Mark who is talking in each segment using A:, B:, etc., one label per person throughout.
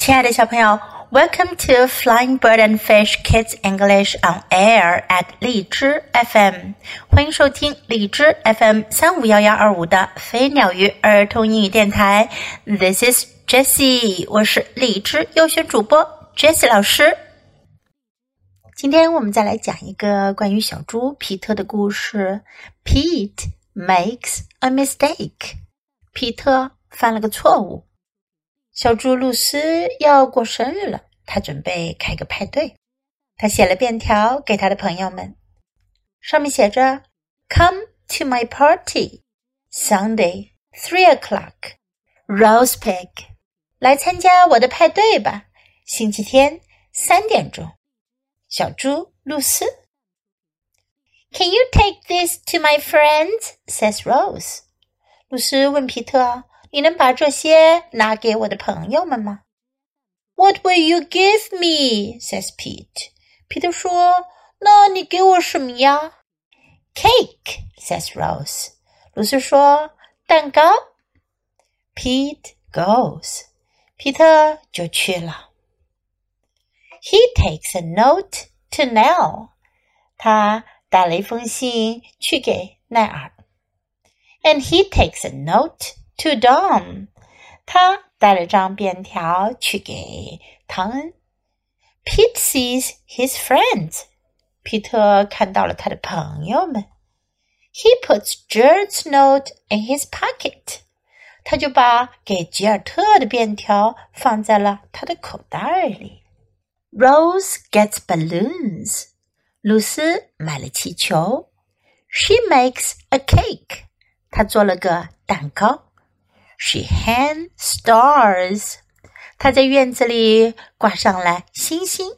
A: 亲爱的小朋友，Welcome to Flying Bird and Fish Kids English on Air at 荔枝 FM，欢迎收听荔枝 FM 三五幺幺二五的飞鸟鱼儿童英语电台。This is Jessie，我是荔枝优选主播 Jessie 老师。今天我们再来讲一个关于小猪皮特的故事。Pete makes a mistake，皮特犯了个错误。小猪露丝要过生日了，她准备开个派对。她写了便条给她的朋友们，上面写着：“Come to my party Sunday three o'clock Rose Pig，来参加我的派对吧，星期天三点钟。”小猪露丝。Can you take this to my friends? says Rose. 露丝问皮特。你能把这些拿给我的朋友们吗？What will you give me? says Pete. 皮特说：“那你给我什么呀？”Cake, says Rose. 露丝说：“蛋糕。” Pete goes. 皮特就去了。He takes a note to Nell. 他带了一封信去给奈尔。And he takes a note to Dom，他带了张便条去给唐恩。Pete sees his friends，皮特看到了他的朋友们。He puts Gert's note in his pocket，他就把给吉尔特的便条放在了他的口袋里。Rose gets balloons，露丝买了气球。She makes a cake，她做了个蛋糕。 She hangs stars. 她在院子里挂上了星星。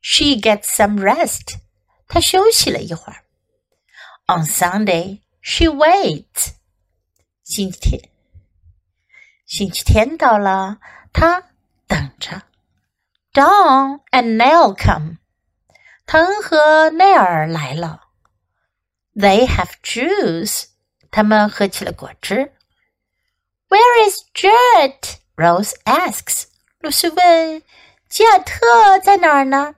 A: She gets some rest. 她休息了一会儿。On Sunday, she waits. 星期天，星期天到了，她等着。Dawn and Nell come. 唐和奈尔来了。They have juice. 他们喝起了果汁。Where is Gert? Rose asks. 露丝问：“吉尔特在哪儿呢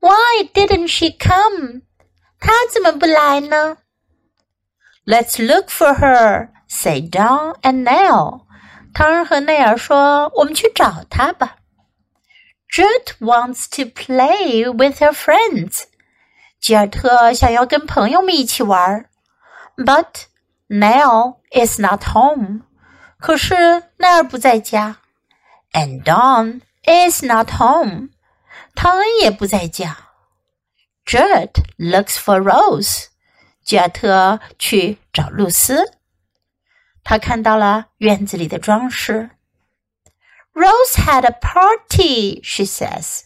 A: ？”Why didn't she come? 她怎么不来呢？Let's look for her. Say Don and Nell. 唐人和奈尔说：“我们去找她吧。” Gert wants to play with her friends. 吉尔特想要跟朋友们一起玩。but Nell is not home. 可是奈尔不在家。And Dawn is not home. 唐恩也不在家。Judd looks for Rose. 吉尔特去找露丝。他看到了院子里的装饰。Rose had a party, she says.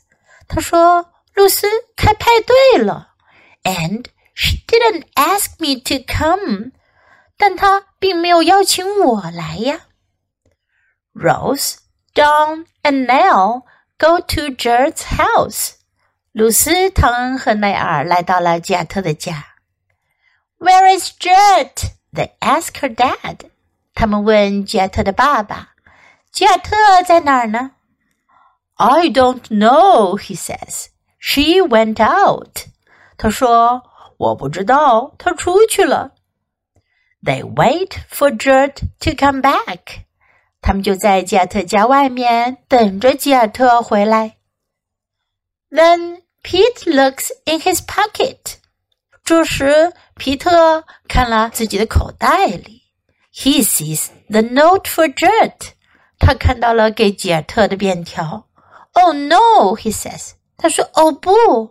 A: 她说露丝开派对了。And She didn't ask me to come，但她并没有邀请我来呀。Rose, Dawn, and Nell go to Gert's house。露丝、唐恩和奈尔来到了吉亚特的家。Where is Gert? They ask her dad。他们问吉亚特的爸爸：“吉亚特在哪儿呢？” I don't know, he says. She went out. 他说。 我不知道，他出去了。They wait for Jert to come back。他们就在吉尔特家外面等着吉尔特回来。Then Pete looks in his pocket。这时，皮特看了自己的口袋里。He sees the note for Jert。他看到了给吉尔特的便条。Oh no，he says。他说：“哦不。”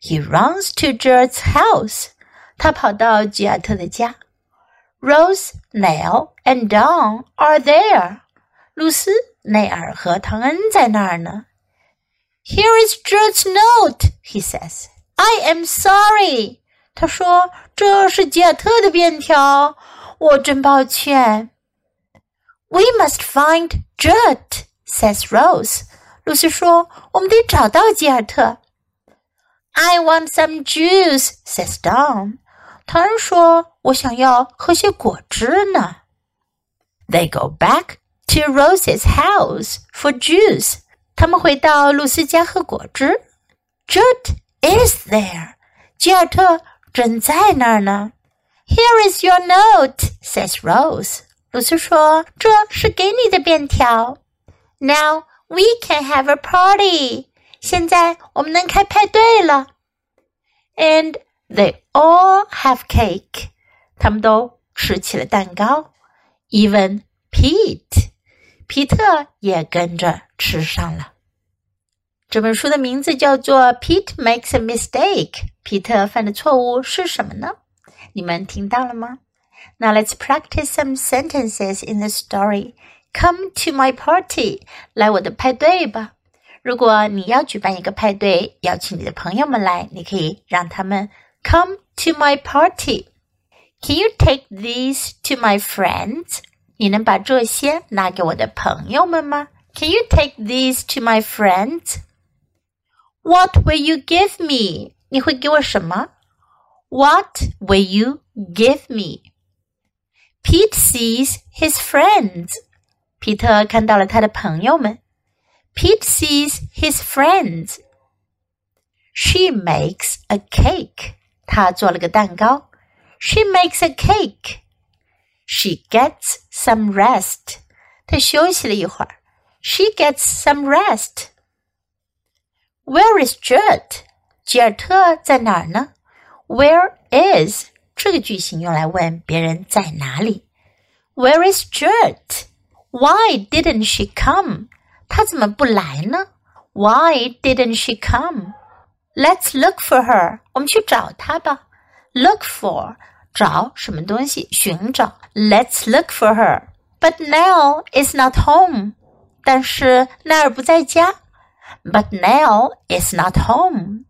A: He runs to Gert's house. 他跑到吉尔特的家。Rose, Nell, and Dawn are there. 露丝、内尔和唐恩在那儿呢。Here is Gert's note, he says. I am sorry. 他说：“这是吉尔特的便条，我真抱歉。” We must find Gert, says Rose. 露丝说：“我们得找到吉尔特。” I want some juice," says Don. 唐人说：“我想要喝些果汁呢。” They go back to Rose's house for juice. 他们回到露丝家喝果汁。Jude is there. 吉尔特正在那儿呢。Here is your note, says Rose. 露丝说：“这是给你的便条。” Now we can have a party. 现在我们能开派对了。And they all have cake. 他们都吃起了蛋糕。Even Pete. 皮特也跟着吃上了。这本书的名字叫做《Pete Makes a Mistake》。皮特犯的错误是什么呢？你们听到了吗？Now let's practice some sentences in the story. Come to my party，来我的派对吧。 如果你要举办一个派对，邀请你的朋友们来，你可以让他们 come to my party. Can you take these to my friends？你能把这些拿给我的朋友们吗？Can you take these to my friends? What will you give me? 你会给我什么？What will you give me? Pete sees his friends. 皮特看到了他的朋友们。 Pete sees his friends. She makes a cake. 她做了个蛋糕。She makes a cake. She gets some rest. 她休息了一会儿。She gets some rest. Where is Gert? 吉尔特在哪儿呢？Where is 这个句型用来问别人在哪里。Where is Gert? Why didn't she come? 她怎么不来呢？Why didn't she come? Let's look for her. 我们去找她吧。Look for 找什么东西，寻找。Let's look for her. But Nell is not home. 但是奈尔不在家。But Nell is not home.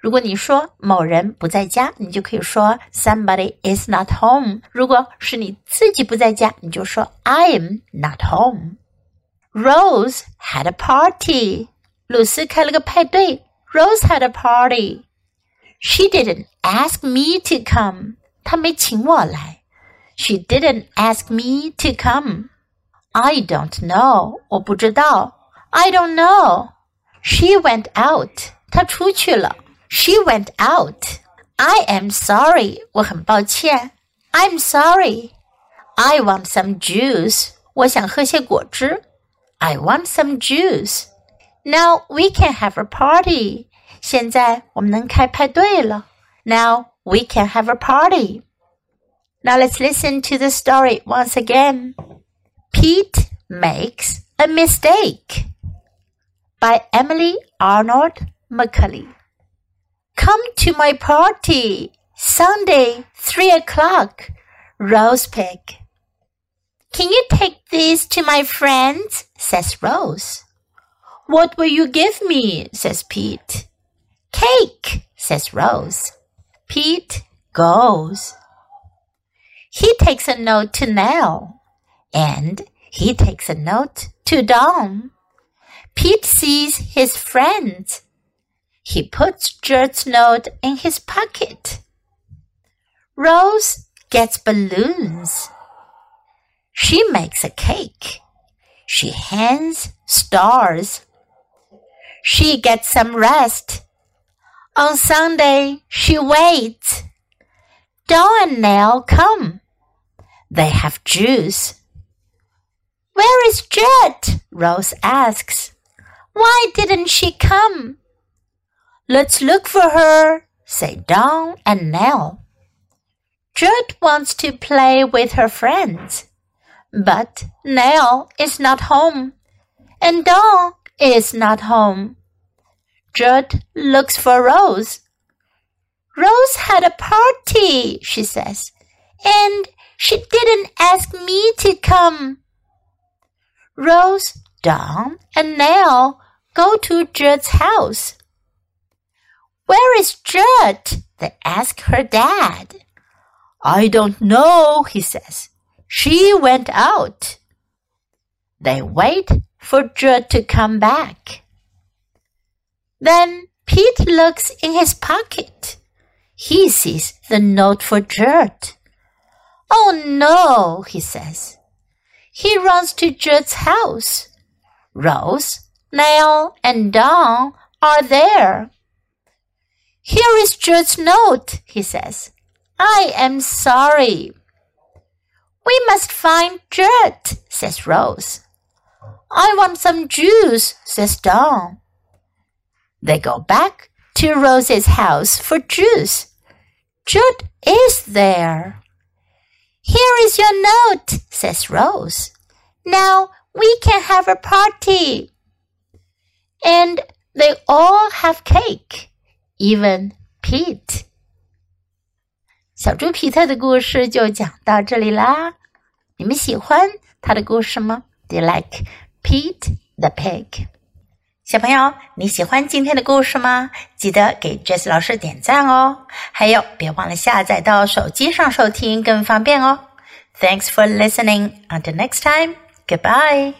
A: 如果你说某人不在家，你就可以说 somebody is not home。如果是你自己不在家，你就说 I am not home。 Rose had a party. 露丝开了个派对。Rose had a party. She didn't ask me to come. 她没请我来。She didn't ask me to come. I don't know. 我不知道。I don't know. She went out. 她出去了。She went out. I am sorry. 我很抱歉。I'm sorry. I want some juice. 我想喝些果汁。 I want some juice. Now we can have a party. 现在我们能开派对了。Now we can have a party. Now let's listen to the story once again. Pete makes a mistake by Emily Arnold McCully. Come to my party Sunday, three o'clock. Rose Pig. Can you take these to my friends? says Rose. What will you give me? says Pete. Cake, says Rose. Pete goes. He takes a note to Nell, and he takes a note to Dom. Pete sees his friends. He puts Judd's note in his pocket. Rose gets balloons. She makes a cake. She hands stars. She gets some rest. On Sunday, she waits. Dawn and Nell come. They have juice. Where is Judd? Rose asks. Why didn't she come? Let's look for her, say Dawn and Nell. Judd wants to play with her friends, but Nell is not home, and Dawn is not home. Judd looks for Rose. Rose had a party, she says, and she didn't ask me to come. Rose, Dawn, and Nell go to Judd's house. Where is Judd? They ask her dad. I don't know, he says. She went out. They wait for Judd to come back. Then Pete looks in his pocket. He sees the note for Judd. Oh no, he says. He runs to Jude's house. Rose, Neil, and Don are there. Here is Jude's note, he says. I am sorry. We must find Jude, says Rose. I want some juice, says Don. They go back to Rose's house for juice. Jude is there. Here is your note, says Rose. Now we can have a party. And they all have cake, even Pete. 小猪皮特的故事就讲到这里啦。 你们喜欢他的故事吗？Do you like Pete the Pig？小朋友，你喜欢今天的故事吗？记得给 Jess 老师点赞哦。还有，别忘了下载到手机上收听，更方便哦。Thanks for listening. Until next time. Goodbye.